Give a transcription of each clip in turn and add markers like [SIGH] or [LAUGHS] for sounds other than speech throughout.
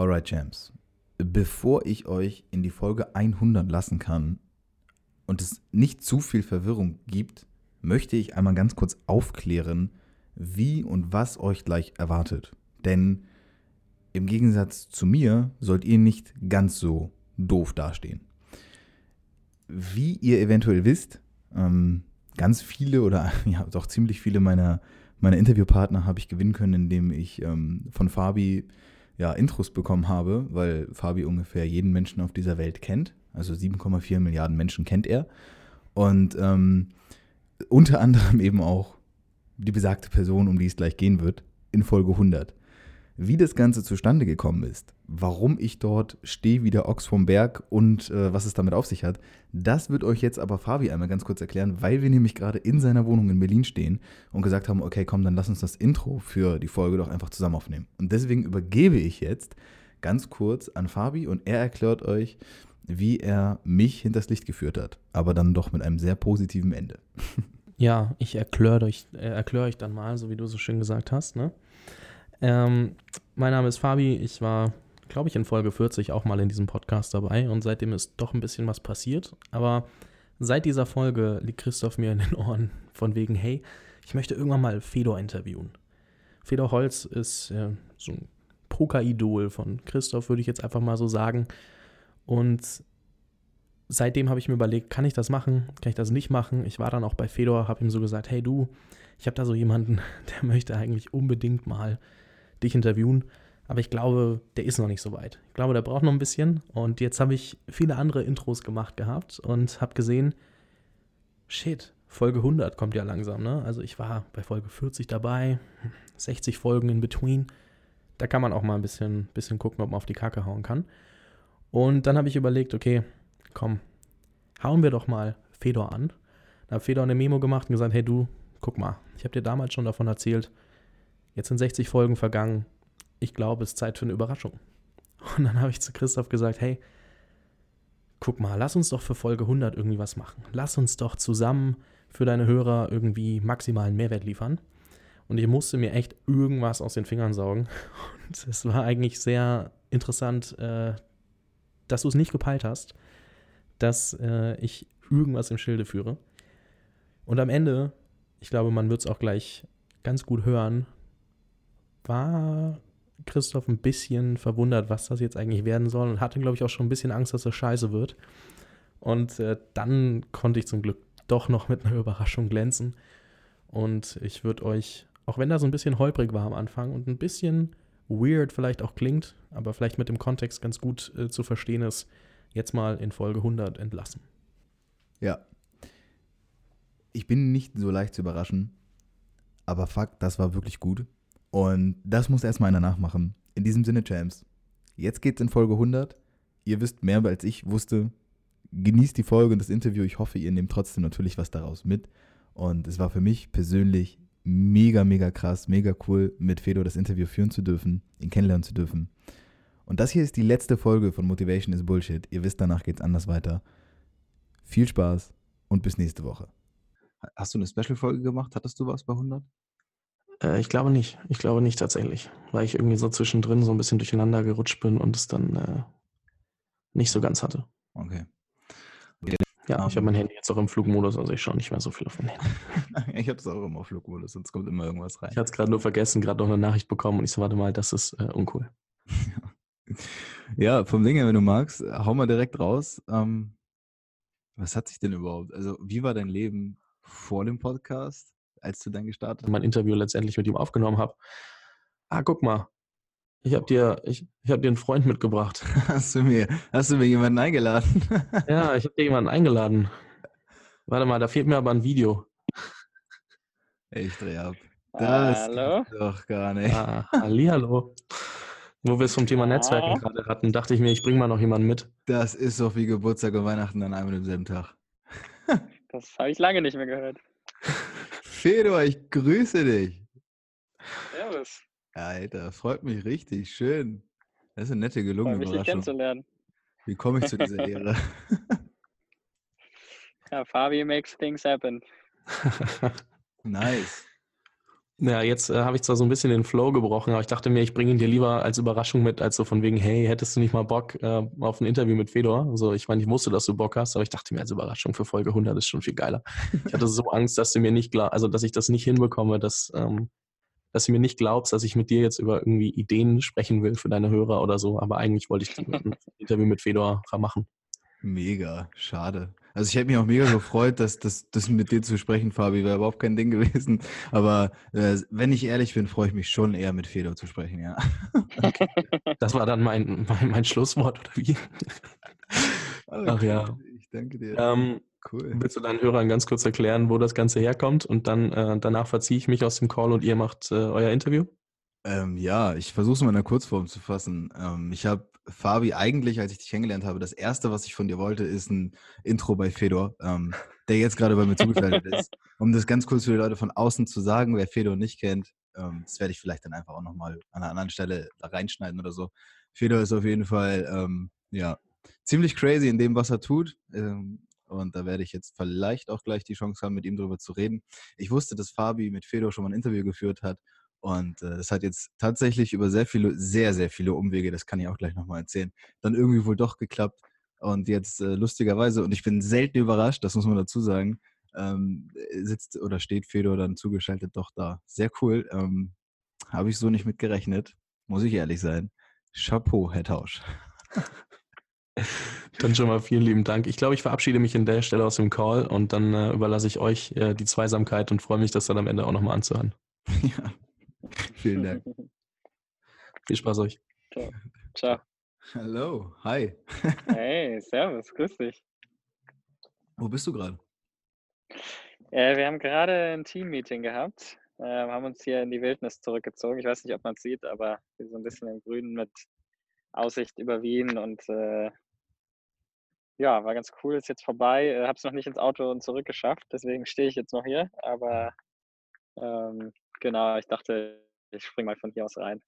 Alright, Champs. Bevor ich euch in die Folge 100 lassen kann und es nicht zu viel Verwirrung gibt, möchte ich einmal ganz kurz aufklären, wie und was euch gleich erwartet. Denn im Gegensatz zu mir sollt ihr nicht ganz so doof dastehen. Wie ihr eventuell wisst, ähm, ganz viele oder [LAUGHS] ja doch ziemlich viele meiner, meiner Interviewpartner habe ich gewinnen können, indem ich ähm, von Fabi ja, Intros bekommen habe, weil Fabi ungefähr jeden Menschen auf dieser Welt kennt. Also 7,4 Milliarden Menschen kennt er. Und ähm, unter anderem eben auch die besagte Person, um die es gleich gehen wird, in Folge 100. Wie das Ganze zustande gekommen ist, warum ich dort stehe wie der Ochs vom Berg und äh, was es damit auf sich hat, das wird euch jetzt aber Fabi einmal ganz kurz erklären, weil wir nämlich gerade in seiner Wohnung in Berlin stehen und gesagt haben, okay, komm, dann lass uns das Intro für die Folge doch einfach zusammen aufnehmen. Und deswegen übergebe ich jetzt ganz kurz an Fabi und er erklärt euch, wie er mich hinters Licht geführt hat, aber dann doch mit einem sehr positiven Ende. [LAUGHS] Ja, ich erkläre euch, äh, erklär euch dann mal, so wie du so schön gesagt hast. Ne? Ähm, mein Name ist Fabi, ich war, glaube ich, in Folge 40 auch mal in diesem Podcast dabei und seitdem ist doch ein bisschen was passiert. Aber seit dieser Folge liegt Christoph mir in den Ohren von wegen, hey, ich möchte irgendwann mal Fedor interviewen. Fedor Holz ist äh, so ein Poker-Idol von Christoph, würde ich jetzt einfach mal so sagen. Und seitdem habe ich mir überlegt, kann ich das machen, kann ich das nicht machen. Ich war dann auch bei Fedor, habe ihm so gesagt, hey du, ich habe da so jemanden, [LAUGHS] der möchte eigentlich unbedingt mal dich interviewen, aber ich glaube, der ist noch nicht so weit. Ich glaube, der braucht noch ein bisschen und jetzt habe ich viele andere Intros gemacht gehabt und habe gesehen, shit, Folge 100 kommt ja langsam, ne? Also ich war bei Folge 40 dabei, 60 Folgen in between. Da kann man auch mal ein bisschen, bisschen gucken, ob man auf die Kacke hauen kann. Und dann habe ich überlegt, okay, komm, hauen wir doch mal Fedor an. Da hat Fedor eine Memo gemacht und gesagt, hey du, guck mal, ich habe dir damals schon davon erzählt, jetzt sind 60 Folgen vergangen, ich glaube, es ist Zeit für eine Überraschung. Und dann habe ich zu Christoph gesagt, hey, guck mal, lass uns doch für Folge 100 irgendwie was machen. Lass uns doch zusammen für deine Hörer irgendwie maximalen Mehrwert liefern. Und ich musste mir echt irgendwas aus den Fingern saugen. Und es war eigentlich sehr interessant, äh, dass du es nicht gepeilt hast, dass äh, ich irgendwas im Schilde führe. Und am Ende, ich glaube, man wird es auch gleich ganz gut hören, war Christoph ein bisschen verwundert, was das jetzt eigentlich werden soll und hatte, glaube ich, auch schon ein bisschen Angst, dass das scheiße wird. Und äh, dann konnte ich zum Glück doch noch mit einer [LAUGHS] Überraschung glänzen. Und ich würde euch, auch wenn da so ein bisschen holprig war am Anfang und ein bisschen weird vielleicht auch klingt, aber vielleicht mit dem Kontext ganz gut äh, zu verstehen ist, jetzt mal in Folge 100 entlassen. Ja. Ich bin nicht so leicht zu überraschen, aber fuck, das war wirklich gut. Und das muss erstmal einer nachmachen. In diesem Sinne, James, jetzt geht's in Folge 100. Ihr wisst mehr, als ich wusste. Genießt die Folge und das Interview. Ich hoffe, ihr nehmt trotzdem natürlich was daraus mit. Und es war für mich persönlich mega, mega krass, mega cool, mit Fedor das Interview führen zu dürfen, ihn kennenlernen zu dürfen. Und das hier ist die letzte Folge von Motivation is Bullshit. Ihr wisst, danach geht's anders weiter. Viel Spaß und bis nächste Woche. Hast du eine Special-Folge gemacht? Hattest du was bei 100? Äh, ich glaube nicht. Ich glaube nicht tatsächlich. Weil ich irgendwie so zwischendrin so ein bisschen durcheinander gerutscht bin und es dann äh, nicht so ganz hatte. Okay. Ja, ich habe mein Handy jetzt auch im Flugmodus, also ich schaue nicht mehr so viel auf mein Handy. [LAUGHS] ich habe es auch immer auf Flugmodus, sonst kommt immer irgendwas rein. Ich hatte es gerade nur vergessen, gerade noch eine Nachricht bekommen und ich so, warte mal, das ist äh, uncool. [LAUGHS] ja, vom Ding her, wenn du magst, hau mal direkt raus. Ähm, was hat sich denn überhaupt, also wie war dein Leben vor dem Podcast, als du dann gestartet hast? Mein Interview letztendlich mit ihm aufgenommen habe. Ah, guck mal, ich habe dir, ich, ich hab dir einen Freund mitgebracht. [LAUGHS] Hast du mir, hast du mir jemanden eingeladen? [LAUGHS] ja, ich habe dir jemanden eingeladen. Warte mal, da fehlt mir aber ein Video. Ich dreh ab. Das Hallo? doch gar nicht. Ah, hallo. Wo wir es vom Thema Netzwerken gerade hatten, dachte ich mir, ich bringe mal noch jemanden mit. Das ist doch wie Geburtstag und Weihnachten an einem und demselben Tag. [LAUGHS] das habe ich lange nicht mehr gehört. Fedor, ich grüße dich. Servus. Alter, freut mich richtig. Schön. Das ist eine nette gelungene Überraschung. Dich kennenzulernen. Wie komme ich zu [LAUGHS] dieser Ehre? ja, Fabi makes things happen. [LAUGHS] nice. Ja, jetzt äh, habe ich zwar so ein bisschen den Flow gebrochen, aber ich dachte mir, ich bringe ihn dir lieber als Überraschung mit, als so von wegen, hey, hättest du nicht mal Bock äh, auf ein Interview mit Fedor? Also ich meine, ich wusste, dass du Bock hast, aber ich dachte mir, als Überraschung für Folge 100 ist schon viel geiler. Ich hatte so Angst, dass du mir nicht glaubst, also dass ich das nicht hinbekomme, dass, ähm, dass du mir nicht glaubst, dass ich mit dir jetzt über irgendwie Ideen sprechen will für deine Hörer oder so, aber eigentlich wollte ich [LAUGHS] ein Interview mit Fedor machen. Mega, schade. Also ich hätte mich auch mega gefreut, dass das, mit dir zu sprechen, Fabi, wäre überhaupt kein Ding gewesen. Aber äh, wenn ich ehrlich bin, freue ich mich schon eher mit Fedor zu sprechen, ja. Okay. Das war dann mein, mein, mein Schlusswort, oder wie? Okay. Ach ja. Ich danke dir. Ähm, cool. Willst du deinen Hörern ganz kurz erklären, wo das Ganze herkommt? Und dann äh, danach verziehe ich mich aus dem Call und ihr macht äh, euer Interview? Ähm, ja, ich versuche es mal in einer Kurzform zu fassen. Ähm, ich habe Fabi, eigentlich, als ich dich kennengelernt habe, das erste, was ich von dir wollte, ist ein Intro bei Fedor, ähm, der jetzt gerade bei mir zugeschaltet ist. [LAUGHS] Um das ganz kurz für die Leute von außen zu sagen, wer Fedor nicht kennt, ähm, das werde ich vielleicht dann einfach auch nochmal an einer anderen Stelle reinschneiden oder so. Fedor ist auf jeden Fall, ähm, ja, ziemlich crazy in dem, was er tut. Ähm, und da werde ich jetzt vielleicht auch gleich die Chance haben, mit ihm darüber zu reden. Ich wusste, dass Fabi mit Fedor schon mal ein Interview geführt hat und äh, das hat jetzt tatsächlich über sehr viele, sehr, sehr viele Umwege, das kann ich auch gleich nochmal erzählen, dann irgendwie wohl doch geklappt. Und jetzt äh, lustigerweise, und ich bin selten überrascht, das muss man dazu sagen, ähm, sitzt oder steht Fedor dann zugeschaltet doch da. Sehr cool. Ähm, Habe ich so nicht mit gerechnet, muss ich ehrlich sein. Chapeau, Herr Tausch. [LAUGHS] Dann schon mal vielen lieben Dank. Ich glaube, ich verabschiede mich an der Stelle aus dem Call und dann äh, überlasse ich euch äh, die Zweisamkeit und freue mich, das dann am Ende auch nochmal anzuhören. [LAUGHS] ja, [LAUGHS] Vielen Dank. Viel Spaß euch. Ciao. [LAUGHS] Ciao. Hallo, hi. [LAUGHS] Hey, servus, grüß dich. Wo bist du gerade? Äh, wir haben gerade ein Team-Meeting gehabt, äh, haben uns hier in die Wildnis zurückgezogen. Ich weiß nicht, ob man es sieht, aber wir so ein bisschen im Grünen mit Aussicht über Wien und äh, ja, war ganz cool, ist jetzt vorbei. Äh, Habe es noch nicht ins Auto und zurückgeschafft, deswegen stehe ich jetzt noch hier, aber ähm, Genau, ich dachte, ich springe mal von hier aus rein.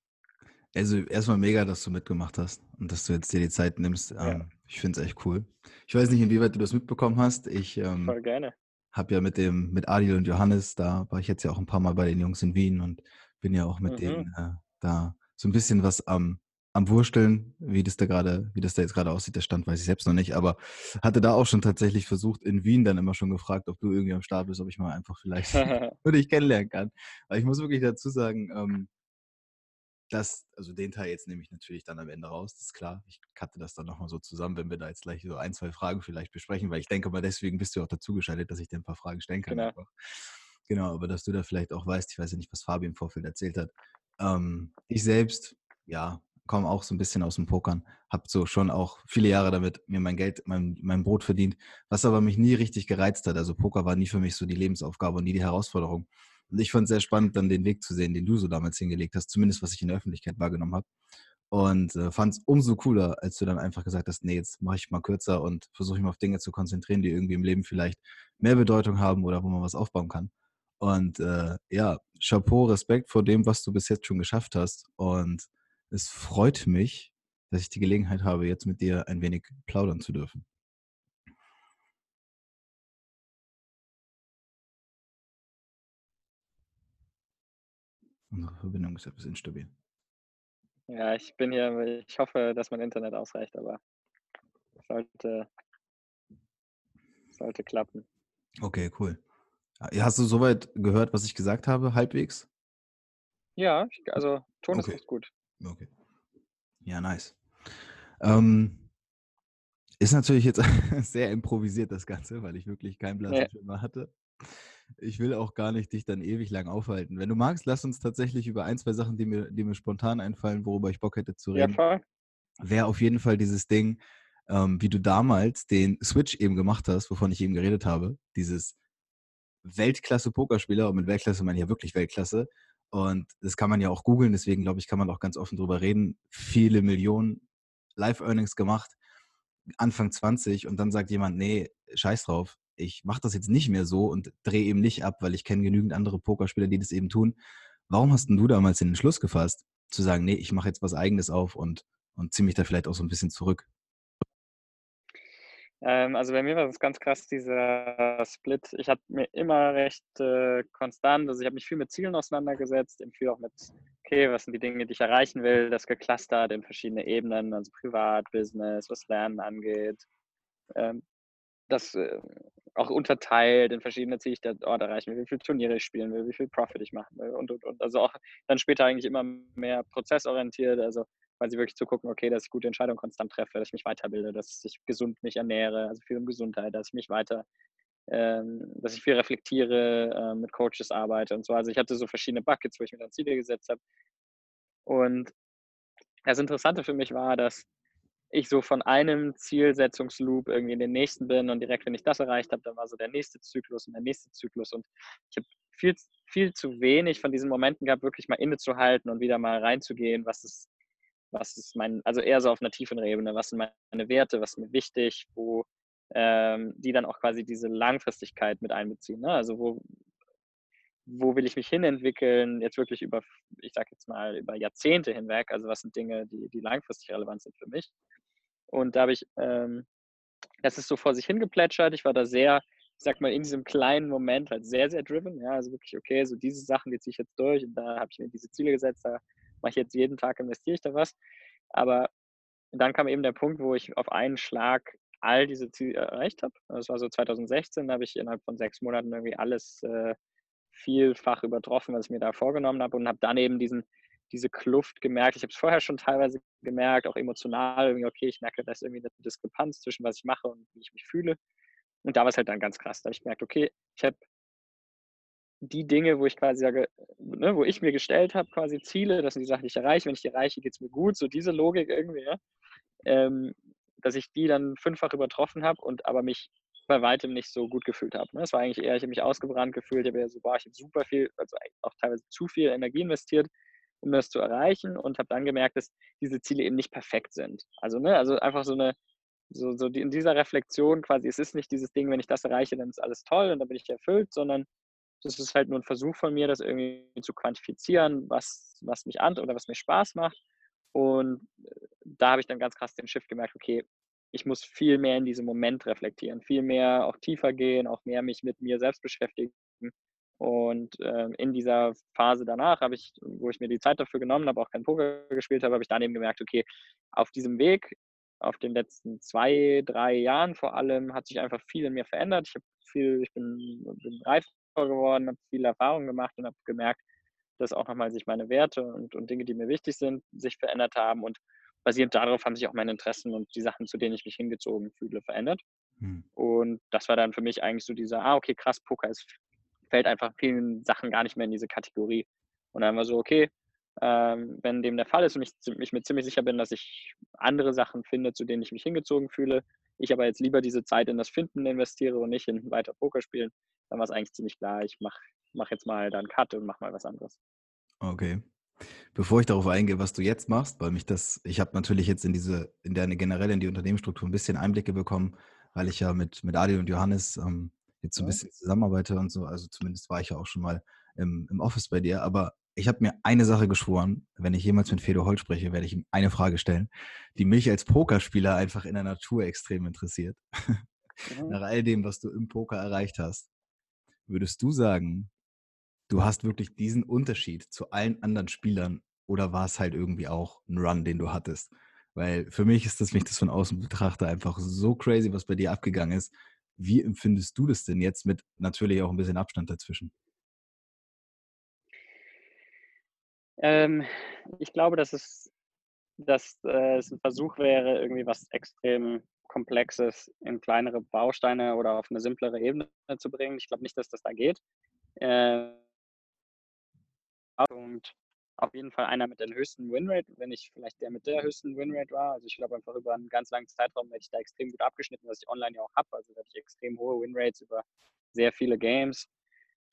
Also erstmal mega, dass du mitgemacht hast und dass du jetzt dir die Zeit nimmst. Ja. Ähm, ich finde es echt cool. Ich weiß nicht, inwieweit du das mitbekommen hast. Ich ähm, Voll gerne. habe ja mit dem, mit Adil und Johannes, da war ich jetzt ja auch ein paar Mal bei den Jungs in Wien und bin ja auch mit mhm. denen äh, da so ein bisschen was am am Wursteln, wie das da gerade, wie das da jetzt gerade aussieht, der Stand weiß ich selbst noch nicht, aber hatte da auch schon tatsächlich versucht, in Wien dann immer schon gefragt, ob du irgendwie am Start bist, ob ich mal einfach vielleicht [LAUGHS] [LAUGHS] würde ich kennenlernen kann. Weil ich muss wirklich dazu sagen, ähm, dass, also den Teil jetzt nehme ich natürlich dann am Ende raus, das ist klar. Ich cutte das dann nochmal so zusammen, wenn wir da jetzt gleich so ein, zwei Fragen vielleicht besprechen, weil ich denke mal, deswegen bist du auch dazugeschaltet, dass ich dir ein paar Fragen stellen kann. Genau. genau, aber dass du da vielleicht auch weißt, ich weiß ja nicht, was Fabi im Vorfeld erzählt hat. Ähm, ich selbst, ja, komme auch so ein bisschen aus dem Pokern, habe so schon auch viele Jahre damit mir mein Geld, mein, mein Brot verdient, was aber mich nie richtig gereizt hat. Also Poker war nie für mich so die Lebensaufgabe und nie die Herausforderung. Und ich fand es sehr spannend, dann den Weg zu sehen, den du so damals hingelegt hast, zumindest was ich in der Öffentlichkeit wahrgenommen habe. Und äh, fand es umso cooler, als du dann einfach gesagt hast, nee, jetzt mache ich mal kürzer und versuche mich mal auf Dinge zu konzentrieren, die irgendwie im Leben vielleicht mehr Bedeutung haben oder wo man was aufbauen kann. Und äh, ja, Chapeau, Respekt vor dem, was du bis jetzt schon geschafft hast. Und es freut mich, dass ich die Gelegenheit habe, jetzt mit dir ein wenig plaudern zu dürfen. Unsere Verbindung ist etwas instabil. Ja, ich bin hier, ich hoffe, dass mein Internet ausreicht, aber sollte, sollte klappen. Okay, cool. Hast du soweit gehört, was ich gesagt habe, halbwegs? Ja, also Ton okay. ist gut. Okay. Ja, nice. Ähm, ist natürlich jetzt [LAUGHS] sehr improvisiert das Ganze, weil ich wirklich keinen blassen ja. hatte. Ich will auch gar nicht dich dann ewig lang aufhalten. Wenn du magst, lass uns tatsächlich über ein, zwei Sachen, die mir, die mir spontan einfallen, worüber ich Bock hätte zu reden. Ja, voll. Wäre auf jeden Fall dieses Ding, ähm, wie du damals den Switch eben gemacht hast, wovon ich eben geredet habe. Dieses Weltklasse-Pokerspieler, und mit Weltklasse meine ich ja wirklich Weltklasse, und das kann man ja auch googeln, deswegen glaube ich, kann man auch ganz offen drüber reden. Viele Millionen Live-Earnings gemacht, Anfang 20 und dann sagt jemand, nee, scheiß drauf, ich mache das jetzt nicht mehr so und drehe eben nicht ab, weil ich kenne genügend andere Pokerspieler, die das eben tun. Warum hast denn du damals den Entschluss gefasst, zu sagen, nee, ich mache jetzt was eigenes auf und, und ziehe mich da vielleicht auch so ein bisschen zurück? Ähm, also bei mir war das ganz krass, dieser Split. Ich hatte mir immer recht äh, konstant, also ich habe mich viel mit Zielen auseinandergesetzt, eben viel auch mit, okay, was sind die Dinge, die ich erreichen will, das geclustert in verschiedene Ebenen, also privat, Business, was Lernen angeht. Ähm, das äh, auch unterteilt in verschiedene Ziele, ich dort erreichen will, wie viele Turniere ich spielen will, wie viel Profit ich machen will und, und, und. Also auch dann später eigentlich immer mehr prozessorientiert, also quasi wirklich zu gucken, okay, dass ich gute Entscheidungen konstant treffe, dass ich mich weiterbilde, dass ich gesund mich ernähre, also viel um Gesundheit, dass ich mich weiter, ähm, dass ich viel reflektiere, äh, mit Coaches arbeite und so. Also ich hatte so verschiedene Buckets, wo ich mir dann Ziele gesetzt habe. Und das Interessante für mich war, dass ich so von einem Zielsetzungsloop irgendwie in den nächsten bin und direkt, wenn ich das erreicht habe, dann war so der nächste Zyklus und der nächste Zyklus und ich habe viel, viel zu wenig von diesen Momenten gehabt, wirklich mal innezuhalten und wieder mal reinzugehen, was ist, was ist mein, also eher so auf einer tieferen Ebene, was sind meine Werte, was ist mir wichtig, wo ähm, die dann auch quasi diese Langfristigkeit mit einbeziehen. Ne? Also wo, wo will ich mich hinentwickeln, jetzt wirklich über, ich sage jetzt mal, über Jahrzehnte hinweg, also was sind Dinge, die, die langfristig relevant sind für mich. Und da habe ich, ähm, das ist so vor sich hingeplätschert, ich war da sehr, ich sag mal, in diesem kleinen Moment halt sehr, sehr driven, ja, also wirklich, okay, so diese Sachen, die ziehe ich jetzt durch und da habe ich mir diese Ziele gesetzt, da mache ich jetzt jeden Tag, investiere ich da was. Aber dann kam eben der Punkt, wo ich auf einen Schlag all diese Ziele erreicht habe. Das war so 2016, da habe ich innerhalb von sechs Monaten irgendwie alles äh, vielfach übertroffen, was ich mir da vorgenommen habe und habe dann eben diesen, diese Kluft gemerkt. Ich habe es vorher schon teilweise gemerkt, auch emotional. Okay, ich merke, da ist irgendwie eine Diskrepanz zwischen was ich mache und wie ich mich fühle. Und da war es halt dann ganz krass. Da habe ich gemerkt, okay, ich habe die Dinge, wo ich quasi sage, ne, wo ich mir gestellt habe, quasi Ziele, das sind die Sachen, die ich erreiche. Wenn ich die erreiche, geht es mir gut. So diese Logik irgendwie, ja. Ähm, dass ich die dann fünffach übertroffen habe und aber mich bei weitem nicht so gut gefühlt habe. Ne? Es war eigentlich eher, ich habe mich ausgebrannt gefühlt, ich habe ja so, boah, ich habe super viel, also auch teilweise zu viel Energie investiert, um das zu erreichen und habe dann gemerkt, dass diese Ziele eben nicht perfekt sind. Also, ne, also einfach so eine, so, so die, in dieser Reflexion quasi, es ist nicht dieses Ding, wenn ich das erreiche, dann ist alles toll und dann bin ich erfüllt, sondern das ist halt nur ein Versuch von mir, das irgendwie zu quantifizieren, was, was mich an oder was mir Spaß macht. Und äh, da habe ich dann ganz krass den Shift gemerkt, okay, ich muss viel mehr in diesem Moment reflektieren, viel mehr auch tiefer gehen, auch mehr mich mit mir selbst beschäftigen. Und äh, in dieser Phase danach habe ich, wo ich mir die Zeit dafür genommen habe, auch kein Poker gespielt habe, habe ich dann eben gemerkt, okay, auf diesem Weg, auf den letzten zwei, drei Jahren vor allem, hat sich einfach viel in mir verändert. Ich habe viel, ich bin, bin reifer geworden, habe viele Erfahrungen gemacht und habe gemerkt, dass auch nochmal sich meine Werte und, und Dinge, die mir wichtig sind, sich verändert haben. Und basierend darauf haben sich auch meine Interessen und die Sachen, zu denen ich mich hingezogen fühle, verändert. Hm. Und das war dann für mich eigentlich so dieser, ah, okay, krass, Poker ist, fällt einfach vielen Sachen gar nicht mehr in diese Kategorie. Und dann war so, okay, ähm, wenn dem der Fall ist und ich, ich mir ziemlich sicher bin, dass ich andere Sachen finde, zu denen ich mich hingezogen fühle, ich aber jetzt lieber diese Zeit in das Finden investiere und nicht in weiter Poker spielen, dann war es eigentlich ziemlich klar, ich mache mach jetzt mal dann Cut und mache mal was anderes. Okay. Bevor ich darauf eingehe, was du jetzt machst, weil mich das, ich habe natürlich jetzt in diese, in deine generell in die Unternehmensstruktur ein bisschen Einblicke bekommen, weil ich ja mit, mit Adi und Johannes ähm, jetzt so ein bisschen zusammenarbeite und so. Also zumindest war ich ja auch schon mal im, im Office bei dir. Aber ich habe mir eine Sache geschworen, wenn ich jemals mit Fedor Holt spreche, werde ich ihm eine Frage stellen, die mich als Pokerspieler einfach in der Natur extrem interessiert. Mhm. [LAUGHS] Nach all dem, was du im Poker erreicht hast, würdest du sagen, du hast wirklich diesen Unterschied zu allen anderen Spielern oder war es halt irgendwie auch ein Run, den du hattest? Weil für mich ist das, wenn ich das von außen betrachte, einfach so crazy, was bei dir abgegangen ist. Wie empfindest du das denn jetzt mit natürlich auch ein bisschen Abstand dazwischen? Ähm, ich glaube, dass es, dass äh, es ein Versuch wäre, irgendwie was extrem Komplexes in kleinere Bausteine oder auf eine simplere Ebene zu bringen. Ich glaube nicht, dass das da geht. Äh, und auf jeden Fall einer mit der höchsten Winrate, wenn ich vielleicht der mit der höchsten Winrate war. Also ich glaube einfach über einen ganz langen Zeitraum werde ich da extrem gut abgeschnitten, was ich online ja auch habe. Also da habe ich extrem hohe Winrates über sehr viele Games,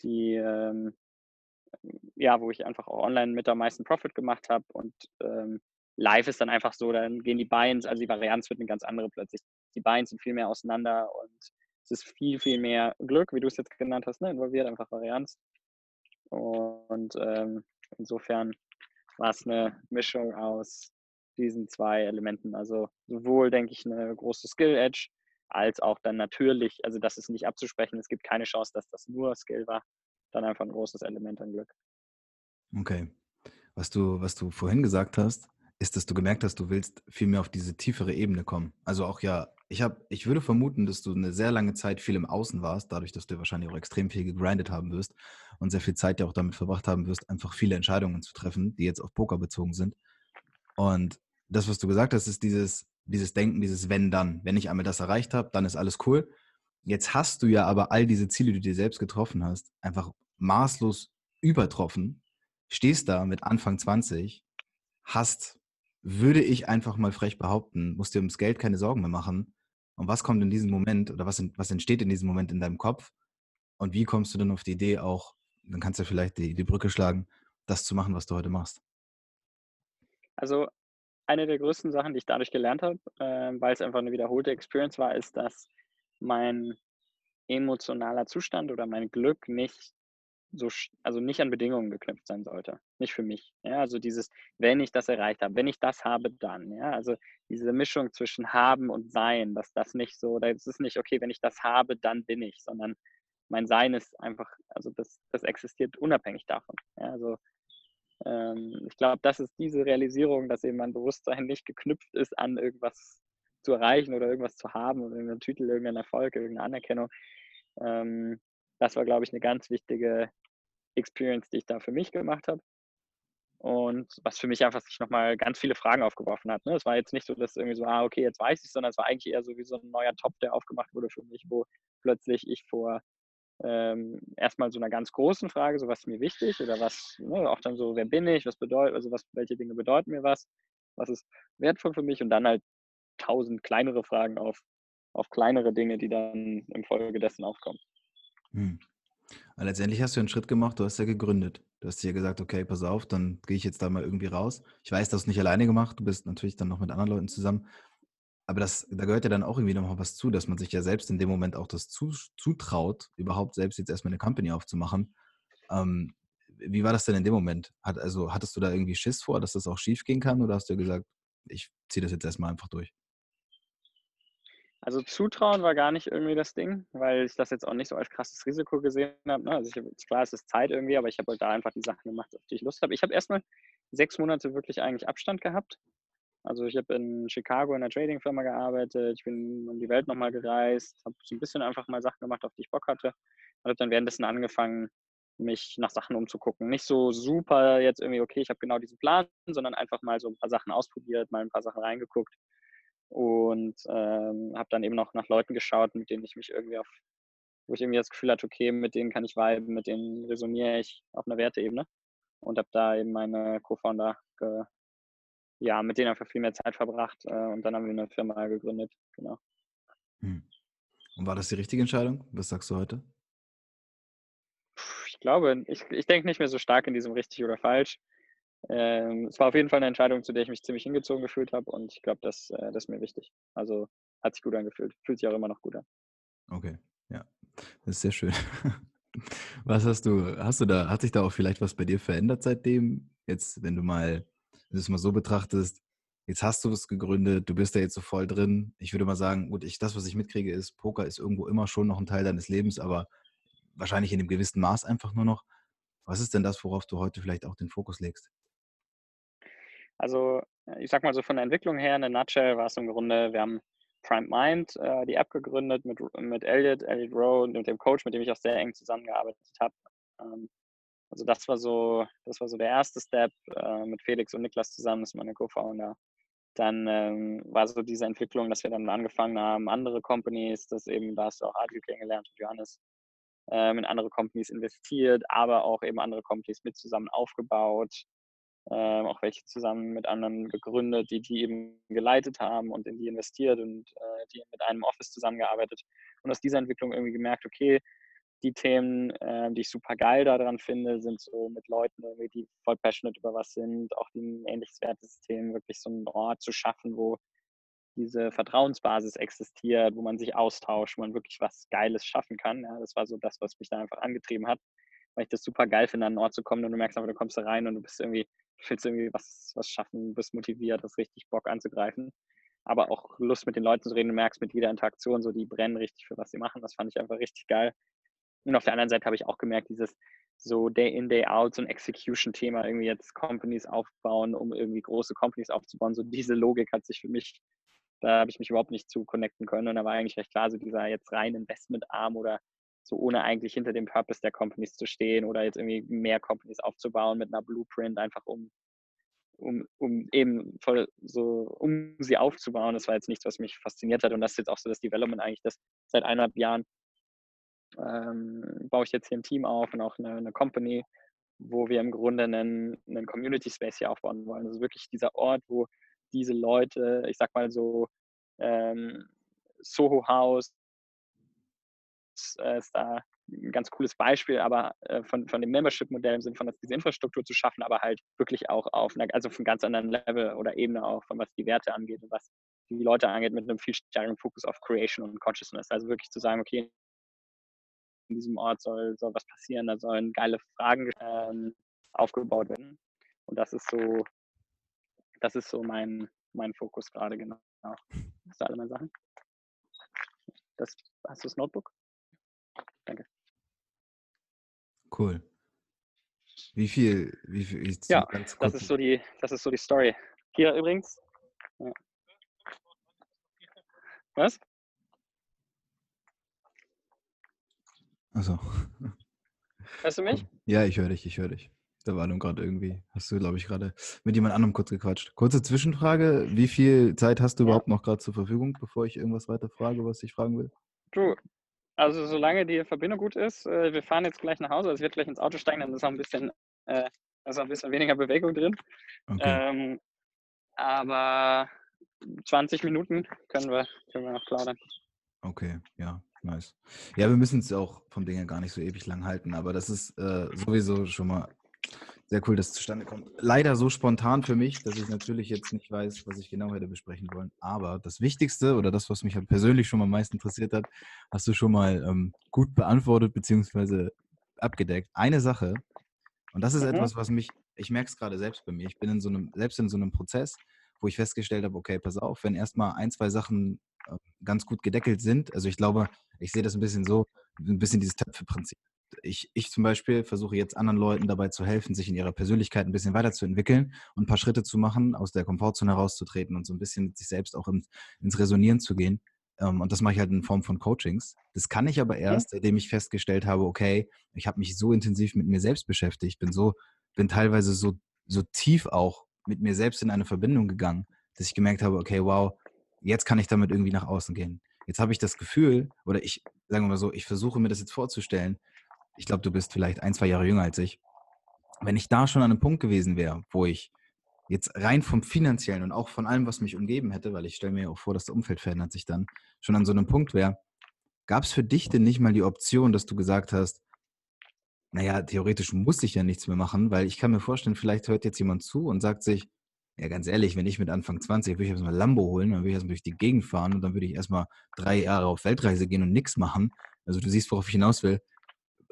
die ähm, ja, wo ich einfach auch online mit am meisten Profit gemacht habe. Und ähm, live ist dann einfach so, dann gehen die Binds, also die Varianz wird eine ganz andere plötzlich. Die Binds sind viel mehr auseinander und es ist viel, viel mehr Glück, wie du es jetzt genannt hast, ne? involviert einfach Varianz. Und ähm, insofern war es eine Mischung aus diesen zwei Elementen. Also sowohl, denke ich, eine große Skill-Edge, als auch dann natürlich, also das ist nicht abzusprechen, es gibt keine Chance, dass das nur Skill war, dann einfach ein großes Element an Glück. Okay. Was du, was du vorhin gesagt hast, ist, dass du gemerkt hast, du willst viel mehr auf diese tiefere Ebene kommen. Also auch ja, ich habe, ich würde vermuten, dass du eine sehr lange Zeit viel im Außen warst, dadurch, dass du wahrscheinlich auch extrem viel gegrindet haben wirst und sehr viel Zeit ja auch damit verbracht haben wirst, einfach viele Entscheidungen zu treffen, die jetzt auf Poker bezogen sind. Und das, was du gesagt hast, ist dieses, dieses Denken, dieses Wenn dann. Wenn ich einmal das erreicht habe, dann ist alles cool. Jetzt hast du ja aber all diese Ziele, die du dir selbst getroffen hast, einfach maßlos übertroffen, stehst da mit Anfang 20, hast, würde ich einfach mal frech behaupten, musst dir ums Geld keine Sorgen mehr machen. Und was kommt in diesem Moment oder was, was entsteht in diesem Moment in deinem Kopf? Und wie kommst du dann auf die Idee auch, dann kannst du vielleicht die, die Brücke schlagen, das zu machen, was du heute machst? Also eine der größten Sachen, die ich dadurch gelernt habe, äh, weil es einfach eine wiederholte Experience war, ist, dass mein emotionaler Zustand oder mein Glück nicht so, also nicht an Bedingungen geknüpft sein sollte. Nicht für mich. Ja, also dieses, wenn ich das erreicht habe, wenn ich das habe, dann. Ja, also diese Mischung zwischen haben und sein, dass das nicht so, das ist nicht, okay, wenn ich das habe, dann bin ich, sondern mein Sein ist einfach, also das, das existiert unabhängig davon. Ja, also ähm, ich glaube, das ist diese Realisierung, dass eben mein Bewusstsein nicht geknüpft ist an irgendwas zu erreichen oder irgendwas zu haben oder irgendeinen Titel, irgendeinen Erfolg, irgendeine Anerkennung. Ähm, das war, glaube ich, eine ganz wichtige Experience, die ich da für mich gemacht habe. Und was für mich einfach sich nochmal ganz viele Fragen aufgeworfen hat. Ne? Es war jetzt nicht so, dass irgendwie so, ah, okay, jetzt weiß ich sondern es war eigentlich eher so wie so ein neuer Top, der aufgemacht wurde für mich, wo plötzlich ich vor ähm, erstmal so einer ganz großen Frage, so was ist mir wichtig oder was, ne, auch dann so, wer bin ich, was bedeutet, also was, welche Dinge bedeuten mir was, was ist wertvoll für mich und dann halt tausend kleinere Fragen auf, auf kleinere Dinge, die dann im Folge dessen aufkommen. Hm. letztendlich hast du einen Schritt gemacht, du hast ja gegründet. Du hast dir gesagt, okay, pass auf, dann gehe ich jetzt da mal irgendwie raus. Ich weiß, du hast es nicht alleine gemacht, du bist natürlich dann noch mit anderen Leuten zusammen. Aber das, da gehört ja dann auch irgendwie nochmal was zu, dass man sich ja selbst in dem Moment auch das zu, zutraut, überhaupt selbst jetzt erstmal eine Company aufzumachen. Ähm, wie war das denn in dem Moment? Hat, also, hattest du da irgendwie Schiss vor, dass das auch schief gehen kann oder hast du gesagt, ich ziehe das jetzt erstmal einfach durch? Also Zutrauen war gar nicht irgendwie das Ding, weil ich das jetzt auch nicht so als krasses Risiko gesehen habe. Ne? Also ich, klar, es ist Zeit irgendwie, aber ich habe halt da einfach die Sachen gemacht, auf die ich Lust habe. Ich habe erstmal sechs Monate wirklich eigentlich Abstand gehabt also ich habe in Chicago in einer Trading-Firma gearbeitet, ich bin um die Welt nochmal gereist, habe so ein bisschen einfach mal Sachen gemacht, auf die ich Bock hatte und habe dann währenddessen angefangen, mich nach Sachen umzugucken. Nicht so super jetzt irgendwie, okay, ich habe genau diesen Plan, sondern einfach mal so ein paar Sachen ausprobiert, mal ein paar Sachen reingeguckt und ähm, habe dann eben noch nach Leuten geschaut, mit denen ich mich irgendwie auf, wo ich irgendwie das Gefühl hatte, okay, mit denen kann ich viben, mit denen resoniere ich auf einer Werteebene und habe da eben meine Co-Founder ja, mit denen einfach viel mehr Zeit verbracht äh, und dann haben wir eine Firma gegründet. Genau. Hm. Und war das die richtige Entscheidung? Was sagst du heute? Ich glaube, ich, ich denke nicht mehr so stark in diesem richtig oder falsch. Ähm, es war auf jeden Fall eine Entscheidung, zu der ich mich ziemlich hingezogen gefühlt habe und ich glaube, das, äh, das ist mir wichtig. Also hat sich gut angefühlt, fühlt sich auch immer noch gut an. Okay, ja, das ist sehr schön. [LAUGHS] Was hast du, hast du da, hat sich da auch vielleicht was bei dir verändert seitdem? Jetzt, wenn du mal wenn mal so betrachtest, jetzt hast du es gegründet, du bist da jetzt so voll drin. Ich würde mal sagen, gut, ich, das, was ich mitkriege, ist, Poker ist irgendwo immer schon noch ein Teil deines Lebens, aber wahrscheinlich in einem gewissen Maß einfach nur noch. Was ist denn das, worauf du heute vielleicht auch den Fokus legst? Also, äh, ich sag mal so von der Entwicklung her, in der Nutshell war es im Grunde, wir haben Prime Mind, äh, die App gegründet mit, mit Elliot, Elliot Rowe und dem Coach, mit dem ich auch sehr eng zusammengearbeitet habe. Ähm, also das war so, das war so der erste Step äh, mit Felix und Niklas zusammen, das ist meine Co-Founder. Dann ähm, war so diese Entwicklung, dass wir dann angefangen haben, andere Companies, das eben, da hast du auch Adil kennengelernt und Johannes, ähm, in andere Companies investiert, aber auch eben andere Companies mit zusammen aufgebaut, ähm, auch welche zusammen mit anderen gegründet, die die eben geleitet haben und in die investiert und äh, die mit einem Office zusammengearbeitet. Und aus dieser Entwicklung irgendwie gemerkt, okay, die Themen, äh, die ich super geil daran finde, sind so mit Leuten, die voll passionate über was sind, auch ein ähnliches Wertesystem, wirklich so einen Ort zu schaffen, wo diese Vertrauensbasis existiert, wo man sich austauscht, wo man wirklich was Geiles schaffen kann. Ja, das war so das, was mich da einfach angetrieben hat, weil ich das super geil finde, an einen Ort zu kommen und du merkst einfach, du kommst da rein und du bist irgendwie, willst irgendwie was, was schaffen, bist motiviert, hast richtig Bock anzugreifen. aber auch Lust mit den Leuten zu reden. Du merkst mit jeder Interaktion so, die brennen richtig für was sie machen. Das fand ich einfach richtig geil. Und auf der anderen Seite habe ich auch gemerkt, dieses so Day in, Day out, so ein Execution-Thema, irgendwie jetzt Companies aufbauen, um irgendwie große Companies aufzubauen. So diese Logik hat sich für mich, da habe ich mich überhaupt nicht zu connecten können. Und da war eigentlich recht klar, so dieser jetzt rein Investmentarm oder so ohne eigentlich hinter dem Purpose der Companies zu stehen oder jetzt irgendwie mehr Companies aufzubauen mit einer Blueprint, einfach um, um, um eben voll so, um sie aufzubauen. Das war jetzt nichts, was mich fasziniert hat. Und das ist jetzt auch so das Development eigentlich, das seit eineinhalb Jahren ähm, baue ich jetzt hier ein Team auf und auch eine, eine Company, wo wir im Grunde einen, einen Community Space hier aufbauen wollen. Also wirklich dieser Ort, wo diese Leute, ich sag mal so, ähm, Soho House äh, ist da ein ganz cooles Beispiel, aber äh, von, von dem Membership-Modell im Sinne von, diese Infrastruktur zu schaffen, aber halt wirklich auch auf einer, also einem ganz anderen Level oder Ebene auch, von was die Werte angeht und was die Leute angeht, mit einem viel stärkeren Fokus auf Creation und Consciousness. Also wirklich zu sagen, okay, in diesem Ort soll, soll was passieren, da sollen geile Fragen ähm, aufgebaut werden. Und das ist so, das ist so mein, mein Fokus gerade, genau. Das sind alle meine Sachen. Das, hast du das Notebook? Danke. Cool. Wie viel, wie viel ist ja, das ist so die, das ist so die Story. Hier übrigens. Ja. Was? Also. Hörst du mich? [LAUGHS] Ja, ich höre dich, ich höre dich. Da war nun gerade irgendwie, hast du, glaube ich, gerade mit jemand anderem kurz gequatscht. Kurze Zwischenfrage, wie viel Zeit hast du ja. überhaupt noch gerade zur Verfügung, bevor ich irgendwas weiter frage, was ich fragen will? Du, also solange die Verbindung gut ist, äh, wir fahren jetzt gleich nach Hause, also es wird gleich ins Auto steigen, dann ist auch ein bisschen, äh, auch ein bisschen weniger Bewegung drin. Okay. Ähm, aber 20 Minuten können wir, können wir noch plaudern. Okay, ja, nice. Ja, wir müssen es auch vom Ding her gar nicht so ewig lang halten, aber das ist äh, sowieso schon mal sehr cool, dass es zustande kommt. Leider so spontan für mich, dass ich natürlich jetzt nicht weiß, was ich genau hätte besprechen wollen. Aber das Wichtigste oder das, was mich halt persönlich schon mal am meisten interessiert hat, hast du schon mal ähm, gut beantwortet bzw. abgedeckt. Eine Sache, und das ist mhm. etwas, was mich, ich merke es gerade selbst bei mir, ich bin in so einem, selbst in so einem Prozess, wo ich festgestellt habe, okay, pass auf, wenn erstmal ein, zwei Sachen äh, ganz gut gedeckelt sind, also ich glaube, ich sehe das ein bisschen so, ein bisschen dieses Töpfe-Prinzip. Ich, ich zum Beispiel versuche jetzt anderen Leuten dabei zu helfen, sich in ihrer Persönlichkeit ein bisschen weiterzuentwickeln und ein paar Schritte zu machen, aus der Komfortzone herauszutreten und so ein bisschen mit sich selbst auch ins, ins Resonieren zu gehen. Ähm, und das mache ich halt in Form von Coachings. Das kann ich aber erst, seitdem ich festgestellt habe, okay, ich habe mich so intensiv mit mir selbst beschäftigt, bin so, bin teilweise so, so tief auch mit mir selbst in eine Verbindung gegangen, dass ich gemerkt habe, okay, wow, jetzt kann ich damit irgendwie nach außen gehen. Jetzt habe ich das Gefühl, oder ich, sagen wir mal so, ich versuche mir das jetzt vorzustellen. Ich glaube, du bist vielleicht ein, zwei Jahre jünger als ich. Wenn ich da schon an einem Punkt gewesen wäre, wo ich jetzt rein vom finanziellen und auch von allem, was mich umgeben hätte, weil ich stelle mir auch vor, dass das Umfeld verändert sich dann, schon an so einem Punkt wäre, gab es für dich denn nicht mal die Option, dass du gesagt hast, naja, theoretisch muss ich ja nichts mehr machen, weil ich kann mir vorstellen, vielleicht hört jetzt jemand zu und sagt sich, ja, ganz ehrlich, wenn ich mit Anfang 20, würde ich erstmal Lambo holen, dann würde ich erstmal durch die Gegend fahren und dann würde ich erstmal drei Jahre auf Weltreise gehen und nichts machen. Also du siehst, worauf ich hinaus will.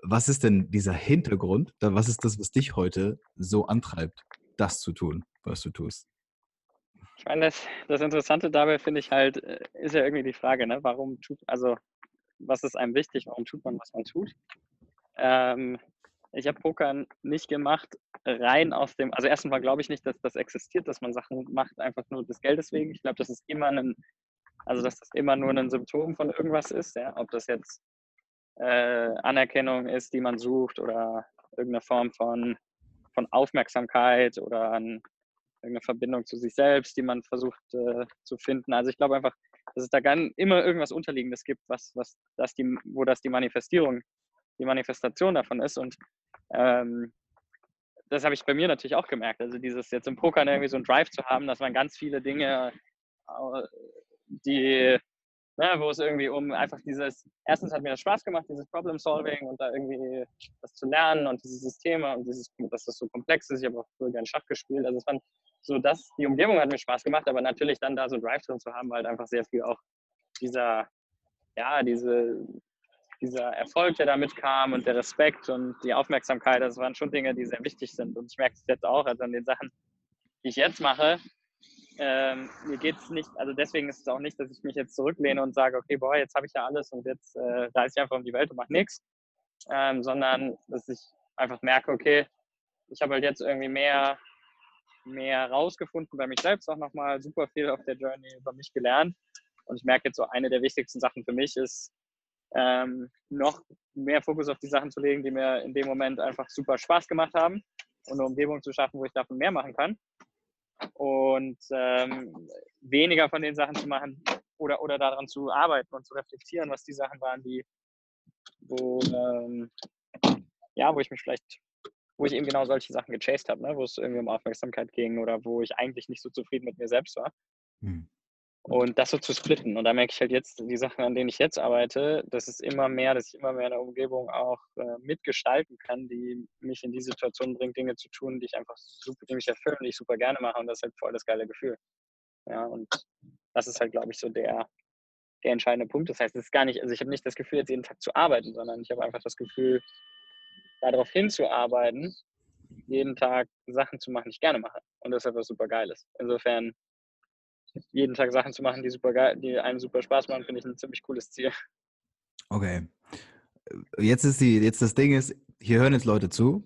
Was ist denn dieser Hintergrund? Was ist das, was dich heute so antreibt, das zu tun, was du tust? Ich meine, das, das Interessante dabei finde ich halt, äh, ist ja irgendwie die Frage, ne? warum tut, also was ist einem wichtig, warum tut man, was man tut? Ähm, ich habe Poker nicht gemacht, rein aus dem, also erstens mal glaube ich nicht, dass das existiert, dass man Sachen macht, einfach nur des Geldes wegen. Ich glaube, das ist immer ein, also dass das immer nur ein Symptom von irgendwas ist, ja, ob das jetzt äh, Anerkennung ist, die man sucht oder irgendeine Form von, von Aufmerksamkeit oder an irgendeine Verbindung zu sich selbst, die man versucht äh, zu finden. Also ich glaube einfach, dass es da gar immer irgendwas Unterliegendes gibt, was, was das die, wo das die Manifestierung, die Manifestation davon ist. Und ähm, das habe ich bei mir natürlich auch gemerkt. Also dieses jetzt im Poker irgendwie so ein Drive zu haben, dass man ganz viele Dinge, äh, die, ne, wo es irgendwie um einfach dieses, erstens hat mir das Spaß gemacht, dieses Problem Solving und da irgendwie das zu lernen und diese Systeme und dieses, dass das so komplex ist. Ich habe auch früher gerne Schach gespielt. Also es fand so, dass die Umgebung hat mir Spaß gemacht, aber natürlich dann da so Drive drin zu haben, weil halt einfach sehr viel auch dieser, ja, diese dieser Erfolg, der damit kam und der Respekt und die Aufmerksamkeit, das waren schon Dinge, die sehr wichtig sind. Und ich merke es jetzt auch, also an den Sachen, die ich jetzt mache, ähm, mir es nicht, also deswegen ist es auch nicht, dass ich mich jetzt zurücklehne und sage, okay, boah, jetzt habe ich ja alles und jetzt äh, reise ich einfach um die Welt und mache nichts, ähm, sondern dass ich einfach merke, okay, ich habe halt jetzt irgendwie mehr, mehr rausgefunden bei mich selbst auch nochmal, super viel auf der Journey über mich gelernt und ich merke jetzt so, eine der wichtigsten Sachen für mich ist, ähm, noch mehr Fokus auf die Sachen zu legen, die mir in dem Moment einfach super Spaß gemacht haben und eine Umgebung zu schaffen, wo ich davon mehr machen kann. Und ähm, weniger von den Sachen zu machen oder, oder daran zu arbeiten und zu reflektieren, was die Sachen waren, die, wo, ähm, ja, wo ich mich vielleicht, wo ich eben genau solche Sachen gechased habe, ne? wo es irgendwie um Aufmerksamkeit ging oder wo ich eigentlich nicht so zufrieden mit mir selbst war. Hm. Und das so zu splitten. Und da merke ich halt jetzt, die Sachen, an denen ich jetzt arbeite, das ist immer mehr, dass ich immer mehr eine Umgebung auch äh, mitgestalten kann, die mich in die Situation bringt, Dinge zu tun, die ich einfach super, die mich erfüllen, die ich super gerne mache. Und das ist halt voll das geile Gefühl. Ja, und das ist halt, glaube ich, so der, der entscheidende Punkt. Das heißt, es ist gar nicht, also ich habe nicht das Gefühl, jetzt jeden Tag zu arbeiten, sondern ich habe einfach das Gefühl, darauf hinzuarbeiten, jeden Tag Sachen zu machen, die ich gerne mache. Und das ist etwas super Geiles. Insofern jeden Tag Sachen zu machen, die super geil, die einem super Spaß machen, finde ich ein ziemlich cooles Ziel. Okay. Jetzt ist die, jetzt das Ding ist, hier hören jetzt Leute zu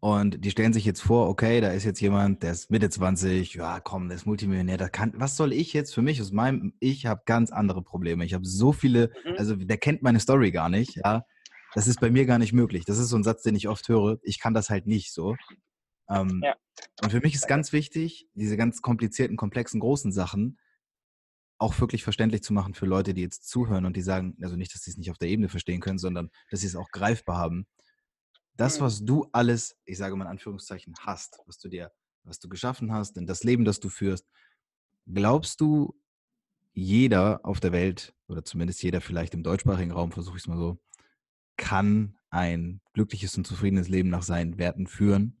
und die stellen sich jetzt vor, okay, da ist jetzt jemand, der ist Mitte 20, ja komm, der ist Multimillionär, da kann, was soll ich jetzt für mich aus meinem, ich habe ganz andere Probleme. Ich habe so viele, mhm. also der kennt meine Story gar nicht, ja. Das ist bei mir gar nicht möglich. Das ist so ein Satz, den ich oft höre. Ich kann das halt nicht so. Ähm, ja. Und für mich ist ganz wichtig, diese ganz komplizierten, komplexen, großen Sachen auch wirklich verständlich zu machen für Leute, die jetzt zuhören und die sagen, also nicht, dass sie es nicht auf der Ebene verstehen können, sondern dass sie es auch greifbar haben. Das, mhm. was du alles, ich sage mal in Anführungszeichen, hast, was du dir, was du geschaffen hast, in das Leben, das du führst, glaubst du, jeder auf der Welt, oder zumindest jeder vielleicht im deutschsprachigen Raum, versuche ich es mal so, kann ein glückliches und zufriedenes Leben nach seinen Werten führen?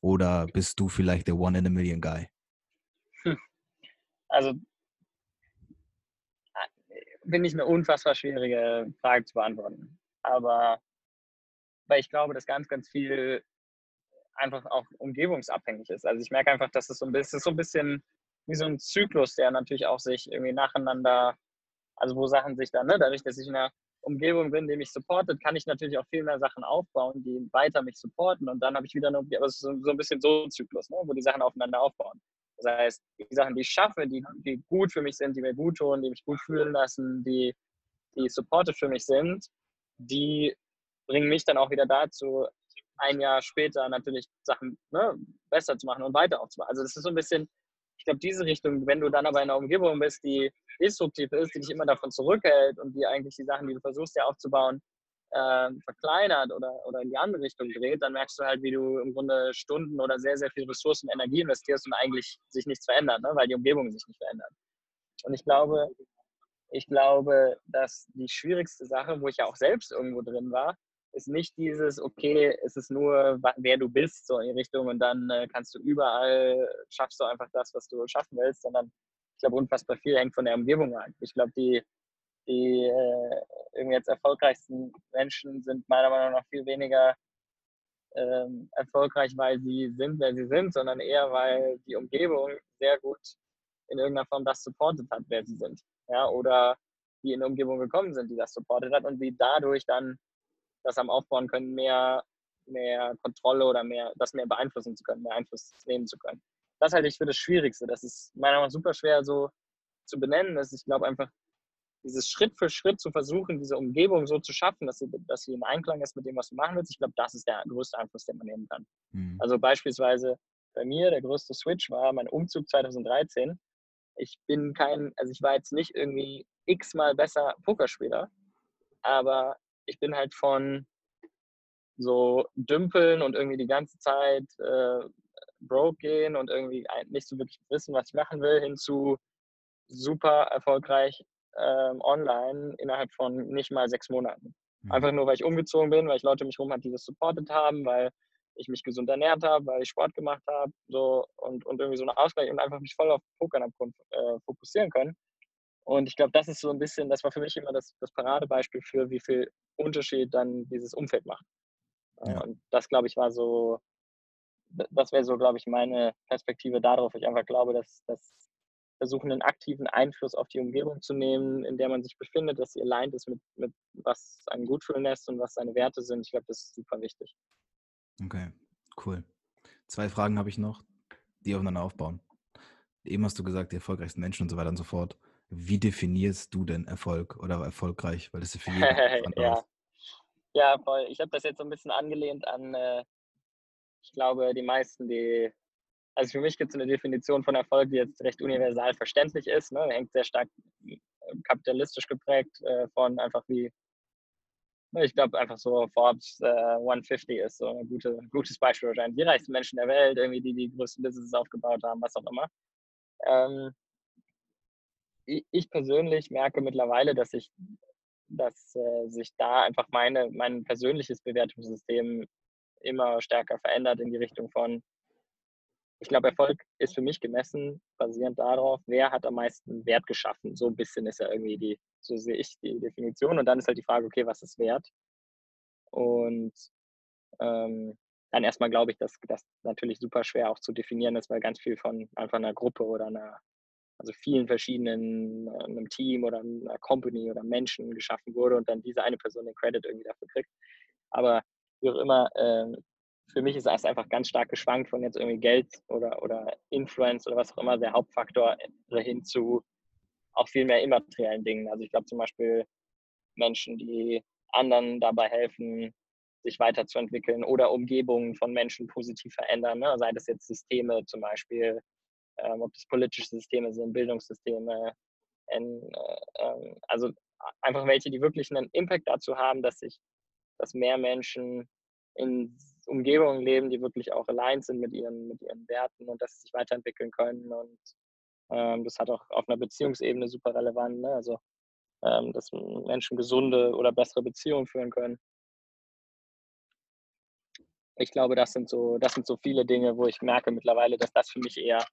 Oder bist du vielleicht der One in a Million Guy? [LAUGHS] Also finde ich eine unfassbar schwierige Frage zu beantworten. Aber weil ich glaube, dass ganz, ganz viel einfach auch umgebungsabhängig ist. Also ich merke einfach, dass es so ein bisschen, so ein bisschen wie so ein Zyklus, der natürlich auch sich irgendwie nacheinander, also wo Sachen sich dann, ne, dadurch, dass ich in einer Umgebung bin, die mich supportet, kann ich natürlich auch viel mehr Sachen aufbauen, die weiter mich supporten. Und dann habe ich wieder eine, aber es ist so, ein bisschen so ein Zyklus, ne, wo die Sachen aufeinander aufbauen. Das heißt, die Sachen, die ich schaffe, die, die gut für mich sind, die mir gut tun, die mich gut fühlen lassen, die, die supportive für mich sind, die bringen mich dann auch wieder dazu, ein Jahr später natürlich Sachen ne, besser zu machen und weiter aufzubauen. Also das ist so ein bisschen, ich glaube, diese Richtung, wenn du dann aber in einer Umgebung bist, die destruktiv ist, die dich immer davon zurückhält und die eigentlich die Sachen, die du versuchst, dir aufzubauen, äh, verkleinert oder, oder in die andere Richtung dreht, dann merkst du halt, wie du im Grunde Stunden oder sehr, sehr viel Ressourcen und Energie investierst und eigentlich sich nichts verändert, ne? weil die Umgebung sich nicht verändert. Und ich glaube, ich glaube, dass die schwierigste Sache, wo ich ja auch selbst irgendwo drin war, ist nicht dieses, okay, es ist nur, wer du bist, so in die Richtung und dann äh, kannst du überall, schaffst du einfach das, was du schaffen willst, sondern ich glaube, unfassbar viel hängt von der Umgebung ab. Ich glaube, die, die äh, irgendwie jetzt erfolgreichsten Menschen sind meiner Meinung nach viel weniger ähm, erfolgreich, weil sie sind, wer sie sind, sondern eher, weil die Umgebung sehr gut in irgendeiner Form das supportet hat, wer sie sind. Ja, oder die in eine Umgebung gekommen sind, die das supportet hat und die dadurch dann das am Aufbauen können, mehr, mehr Kontrolle oder mehr, das mehr beeinflussen zu können, mehr Einfluss nehmen zu können das halte ich für das Schwierigste. Das ist meiner Meinung nach super schwer so zu benennen. Dass ich glaube einfach, dieses Schritt für Schritt zu versuchen, diese Umgebung so zu schaffen, dass sie, dass sie im Einklang ist mit dem, was du machen willst, ich glaube, das ist der größte Einfluss, den man nehmen kann. Mhm. Also beispielsweise bei mir, der größte Switch war mein Umzug 2013. Ich bin kein, also ich war jetzt nicht irgendwie x-mal besser Pokerspieler, aber ich bin halt von so dümpeln und irgendwie die ganze Zeit äh, broke gehen und irgendwie nicht so wirklich wissen, was ich machen will, hin zu super erfolgreich ähm, online innerhalb von nicht mal sechs Monaten. Mhm. Einfach nur, weil ich umgezogen bin, weil ich Leute um mich herum hatte, die das supportet haben, weil ich mich gesund ernährt habe, weil ich Sport gemacht habe so, und, und irgendwie so eine Ausgleich und einfach mich voll auf Pokern habe äh, fokussieren können. Und ich glaube, das ist so ein bisschen, das war für mich immer das, das Paradebeispiel für, wie viel Unterschied dann dieses Umfeld macht. Ja. Und das, glaube ich, war so das wäre so, glaube ich, meine Perspektive darauf. Ich einfach glaube, dass, dass versuchen, einen aktiven Einfluss auf die Umgebung zu nehmen, in der man sich befindet, dass sie allein ist mit, mit was einen gut fühlen lässt und was seine Werte sind. Ich glaube, das ist super wichtig. Okay, cool. Zwei Fragen habe ich noch, die aufeinander aufbauen. Eben hast du gesagt, die erfolgreichsten Menschen und so weiter und so fort. Wie definierst du denn Erfolg oder erfolgreich? Weil das ist für jeden [LAUGHS] ja. ja, voll. Ich habe das jetzt so ein bisschen angelehnt an, äh, ich glaube, die meisten, die also für mich gibt es eine Definition von Erfolg, die jetzt recht universal verständlich ist. Ne? Hängt sehr stark äh, kapitalistisch geprägt äh, von einfach wie, ne, ich glaube einfach so Forbes äh, 150 ist so ein gute, gutes Beispiel wahrscheinlich. Die reichsten Menschen der Welt, irgendwie die die größten Businesses aufgebaut haben, was auch immer. Ähm, ich persönlich merke mittlerweile, dass ich, dass äh, sich da einfach meine, mein persönliches Bewertungssystem immer stärker verändert in die Richtung von, ich glaube, Erfolg ist für mich gemessen, basierend darauf, wer hat am meisten Wert geschaffen. So ein bisschen ist ja irgendwie die, so sehe ich die Definition. Und dann ist halt die Frage, okay, was ist Wert? Und ähm, dann erstmal glaube ich, dass das natürlich super schwer auch zu definieren ist, weil ganz viel von einfach einer Gruppe oder einer, also vielen verschiedenen, äh, einem Team oder einer Company oder Menschen geschaffen wurde und dann diese eine Person den Credit irgendwie dafür kriegt. Aber wie auch immer, äh, für mich ist es einfach ganz stark geschwankt von jetzt irgendwie Geld oder, oder Influence oder was auch immer der Hauptfaktor hin zu auch viel mehr immateriellen Dingen. Also ich glaube zum Beispiel Menschen, die anderen dabei helfen, sich weiterzuentwickeln oder Umgebungen von Menschen positiv verändern, ne? sei das jetzt Systeme zum Beispiel, ähm, ob das politische Systeme sind, Bildungssysteme, in, äh, äh, also einfach welche, die wirklich einen Impact dazu haben, dass sich, dass mehr Menschen in Umgebungen leben, die wirklich auch allein sind mit ihren, mit ihren Werten und dass sie sich weiterentwickeln können. Und ähm, das hat auch auf einer Beziehungsebene super relevant. Ne? Also, ähm, dass Menschen gesunde oder bessere Beziehungen führen können. Ich glaube, das sind so, das sind so viele Dinge, wo ich merke mittlerweile, dass das für mich eher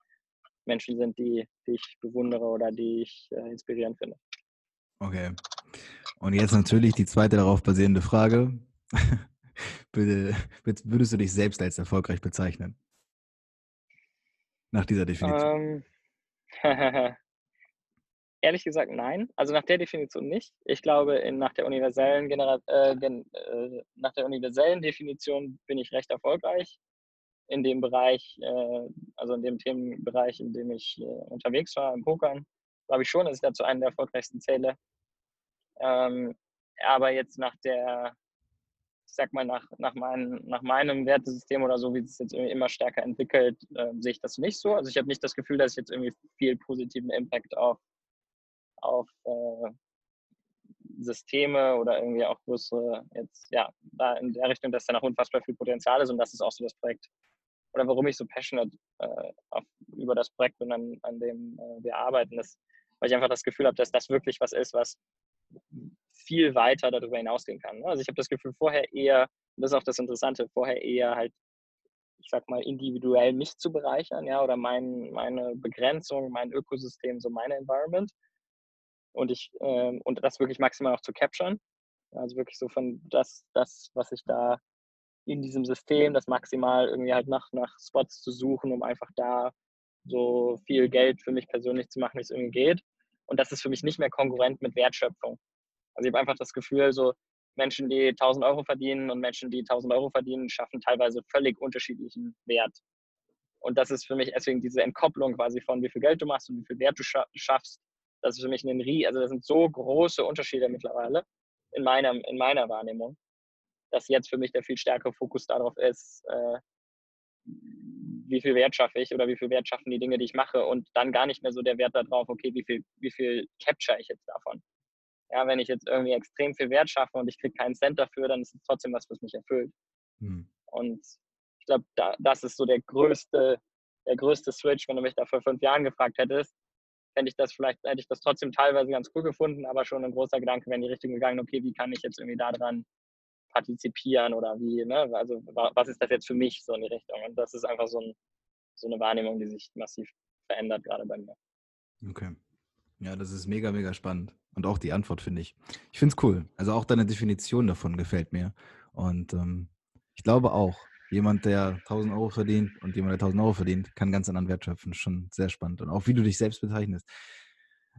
Menschen sind, die, die ich bewundere oder die ich äh, inspirierend finde. Okay. Und jetzt natürlich die zweite darauf basierende Frage. [LAUGHS] würdest du dich selbst als erfolgreich bezeichnen? Nach dieser Definition. Ähm, [LAUGHS] ehrlich gesagt, nein. Also nach der Definition nicht. Ich glaube, in, nach, der universellen Genera äh, gen, äh, nach der universellen Definition bin ich recht erfolgreich. In dem Bereich, äh, also in dem Themenbereich, in dem ich äh, unterwegs war, im Pokern, glaube ich schon, dass ich dazu einen der erfolgreichsten zähle. Ähm, aber jetzt nach der ich sag mal, nach, nach, mein, nach meinem Wertesystem oder so, wie es jetzt irgendwie immer stärker entwickelt, äh, sehe ich das nicht so. Also ich habe nicht das Gefühl, dass ich jetzt irgendwie viel positiven Impact auf, auf äh, Systeme oder irgendwie auch größere, jetzt, ja, da in der Richtung, dass da noch unfassbar viel Potenzial ist und das ist auch so das Projekt. Oder warum ich so passionate äh, auf, über das Projekt bin, an, an dem äh, wir arbeiten, ist, weil ich einfach das Gefühl habe, dass das wirklich was ist, was viel weiter darüber hinausgehen kann. Ne? Also ich habe das Gefühl, vorher eher, und das ist auch das Interessante, vorher eher halt, ich sag mal, individuell mich zu bereichern, ja, oder mein, meine Begrenzung, mein Ökosystem, so meine Environment. Und ich, ähm, und das wirklich maximal auch zu capturen. Also wirklich so von das, das, was ich da in diesem System, das maximal irgendwie halt nach, nach Spots zu suchen, um einfach da so viel Geld für mich persönlich zu machen, wie es irgendwie geht. Und das ist für mich nicht mehr konkurrent mit Wertschöpfung. Also ich habe einfach das Gefühl, so Menschen, die 1000 Euro verdienen und Menschen, die 1000 Euro verdienen, schaffen teilweise völlig unterschiedlichen Wert. Und das ist für mich deswegen diese Entkopplung quasi von wie viel Geld du machst und wie viel Wert du schaffst. Das ist für mich ein Rie, also das sind so große Unterschiede mittlerweile in meiner, in meiner Wahrnehmung, dass jetzt für mich der viel stärkere Fokus darauf ist, äh, wie viel Wert schaffe ich oder wie viel Wert schaffen die Dinge, die ich mache und dann gar nicht mehr so der Wert darauf, okay, wie viel, wie viel capture ich jetzt davon. Ja, wenn ich jetzt irgendwie extrem viel Wert schaffe und ich kriege keinen Cent dafür, dann ist es trotzdem was, was mich erfüllt. Hm. Und ich glaube, da, das ist so der größte, der größte Switch, wenn du mich da vor fünf Jahren gefragt hättest, hätte ich das vielleicht, hätte ich das trotzdem teilweise ganz cool gefunden, aber schon ein großer Gedanke wäre in die Richtung gegangen, okay, wie kann ich jetzt irgendwie daran partizipieren oder wie, ne? Also was ist das jetzt für mich so in die Richtung? Und das ist einfach so, ein, so eine Wahrnehmung, die sich massiv verändert, gerade bei mir. Okay. Ja, das ist mega, mega spannend. Und auch die Antwort finde ich. Ich finde es cool. Also auch deine Definition davon gefällt mir. Und ähm, ich glaube auch, Jemand, der 1000 Euro verdient und jemand, der 1000 Euro verdient, kann ganz anderen Wert schöpfen. Schon sehr spannend. Und auch wie du dich selbst bezeichnest.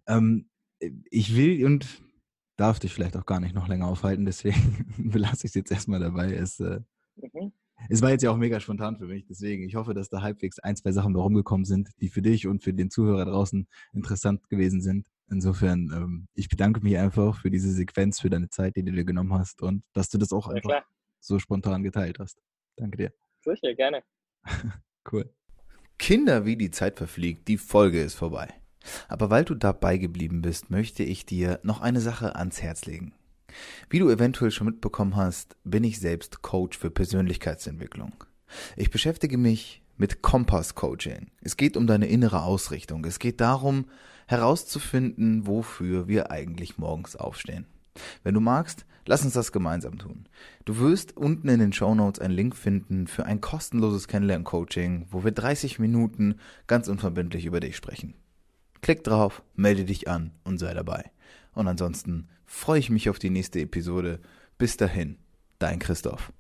Ähm, ich will und darf dich vielleicht auch gar nicht noch länger aufhalten, deswegen [LAUGHS] belasse ich es jetzt erstmal dabei. Es, äh, mhm. es war jetzt ja auch mega spontan für mich, deswegen ich hoffe, dass da halbwegs ein, zwei Sachen rumgekommen sind, die für dich und für den Zuhörer draußen interessant gewesen sind. Insofern, ähm, ich bedanke mich einfach für diese Sequenz, für deine Zeit, die du dir genommen hast und dass du das auch ja, einfach klar. so spontan geteilt hast. Danke dir. Sicher, gerne. [LAUGHS] cool. Kinder, wie die Zeit verfliegt, die Folge ist vorbei. Aber weil du dabei geblieben bist, möchte ich dir noch eine Sache ans Herz legen. Wie du eventuell schon mitbekommen hast, bin ich selbst Coach für Persönlichkeitsentwicklung. Ich beschäftige mich mit Kompass-Coaching. Es geht um deine innere Ausrichtung. Es geht darum, herauszufinden, wofür wir eigentlich morgens aufstehen. Wenn du magst, lass uns das gemeinsam tun. Du wirst unten in den Show Notes einen Link finden für ein kostenloses Kennenlern-Coaching, wo wir 30 Minuten ganz unverbindlich über dich sprechen. Klick drauf, melde dich an und sei dabei. Und ansonsten freue ich mich auf die nächste Episode. Bis dahin, dein Christoph.